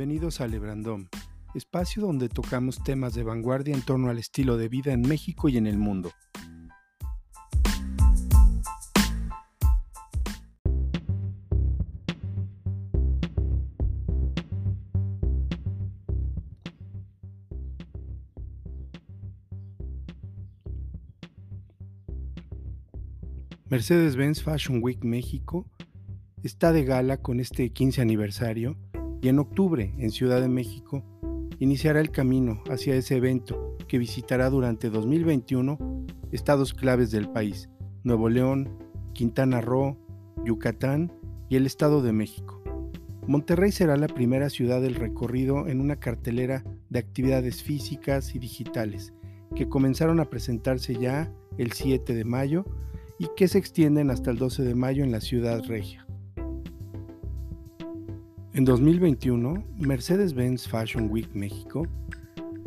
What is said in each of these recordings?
Bienvenidos a Lebrandom, espacio donde tocamos temas de vanguardia en torno al estilo de vida en México y en el mundo. Mercedes-Benz Fashion Week México está de gala con este 15 aniversario y en octubre, en Ciudad de México, iniciará el camino hacia ese evento que visitará durante 2021 estados claves del país, Nuevo León, Quintana Roo, Yucatán y el Estado de México. Monterrey será la primera ciudad del recorrido en una cartelera de actividades físicas y digitales que comenzaron a presentarse ya el 7 de mayo y que se extienden hasta el 12 de mayo en la ciudad regia. En 2021, Mercedes-Benz Fashion Week México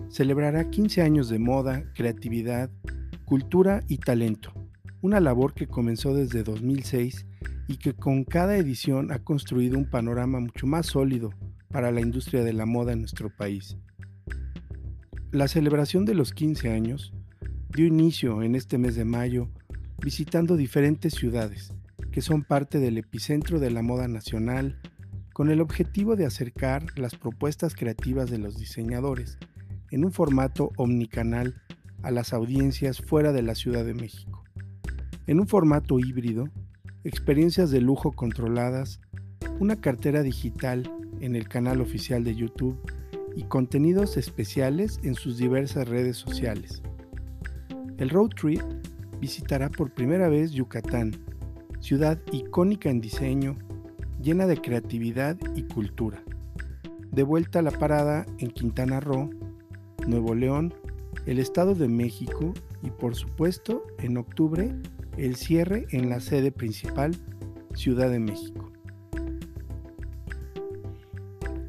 celebrará 15 años de moda, creatividad, cultura y talento, una labor que comenzó desde 2006 y que con cada edición ha construido un panorama mucho más sólido para la industria de la moda en nuestro país. La celebración de los 15 años dio inicio en este mes de mayo visitando diferentes ciudades que son parte del epicentro de la moda nacional, con el objetivo de acercar las propuestas creativas de los diseñadores en un formato omnicanal a las audiencias fuera de la Ciudad de México. En un formato híbrido, experiencias de lujo controladas, una cartera digital en el canal oficial de YouTube y contenidos especiales en sus diversas redes sociales. El road trip visitará por primera vez Yucatán, ciudad icónica en diseño, llena de creatividad y cultura. De vuelta a la parada en Quintana Roo, Nuevo León, el Estado de México y por supuesto en octubre el cierre en la sede principal, Ciudad de México.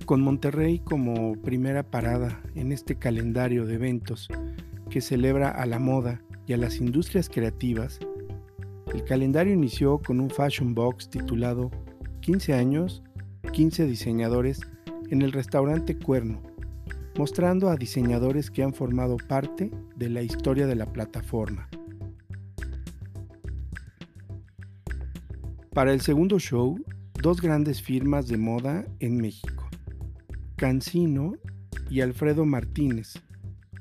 Con Monterrey como primera parada en este calendario de eventos que celebra a la moda y a las industrias creativas, el calendario inició con un fashion box titulado 15 años, 15 diseñadores en el restaurante Cuerno, mostrando a diseñadores que han formado parte de la historia de la plataforma. Para el segundo show, dos grandes firmas de moda en México, Cancino y Alfredo Martínez,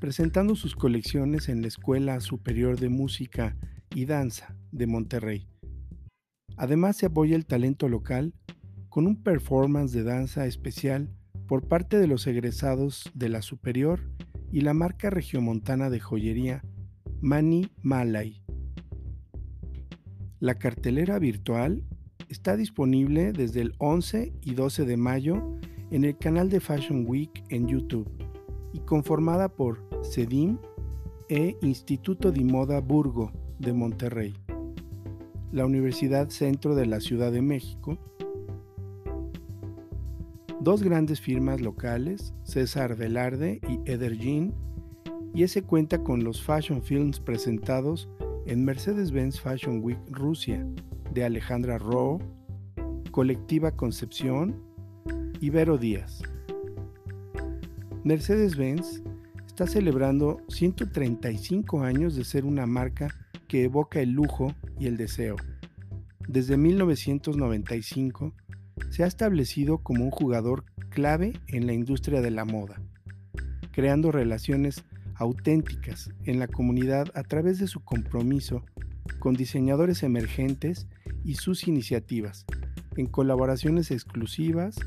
presentando sus colecciones en la Escuela Superior de Música y Danza de Monterrey. Además se apoya el talento local con un performance de danza especial por parte de los egresados de la Superior y la marca regiomontana de joyería Mani Malay. La cartelera virtual está disponible desde el 11 y 12 de mayo en el canal de Fashion Week en YouTube y conformada por CEDIM e Instituto de Moda Burgo de Monterrey, la Universidad Centro de la Ciudad de México, dos grandes firmas locales, César Velarde y Edergin, y ese cuenta con los fashion films presentados en Mercedes-Benz Fashion Week Rusia de Alejandra Rowe, Colectiva Concepción y Vero Díaz. Mercedes-Benz está celebrando 135 años de ser una marca que evoca el lujo y el deseo. Desde 1995 se ha establecido como un jugador clave en la industria de la moda, creando relaciones auténticas en la comunidad a través de su compromiso con diseñadores emergentes y sus iniciativas, en colaboraciones exclusivas,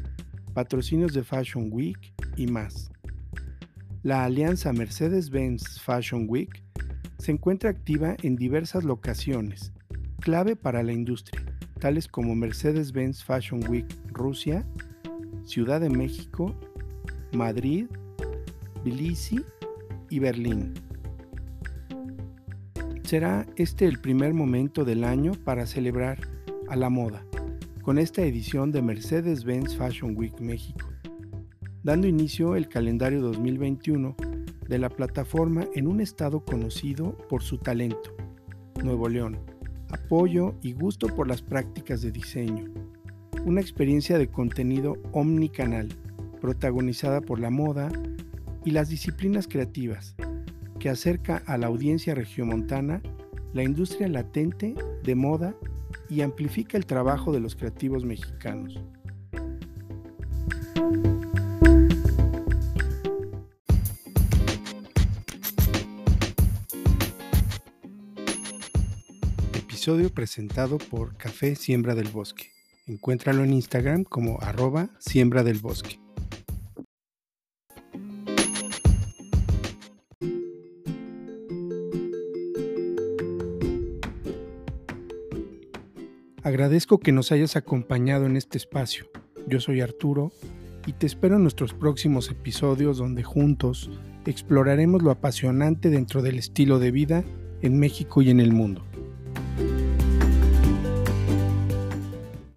patrocinios de Fashion Week y más. La alianza Mercedes-Benz Fashion Week se encuentra activa en diversas locaciones, clave para la industria, tales como Mercedes-Benz Fashion Week Rusia, Ciudad de México, Madrid, Tbilisi y Berlín. Será este el primer momento del año para celebrar a la moda, con esta edición de Mercedes-Benz Fashion Week México dando inicio el calendario 2021 de la plataforma en un estado conocido por su talento, Nuevo León, apoyo y gusto por las prácticas de diseño, una experiencia de contenido omnicanal, protagonizada por la moda y las disciplinas creativas, que acerca a la audiencia regiomontana la industria latente de moda y amplifica el trabajo de los creativos mexicanos. Episodio presentado por Café Siembra del Bosque. Encuéntralo en Instagram como arroba siembra del bosque. Agradezco que nos hayas acompañado en este espacio. Yo soy Arturo y te espero en nuestros próximos episodios donde juntos exploraremos lo apasionante dentro del estilo de vida en México y en el mundo.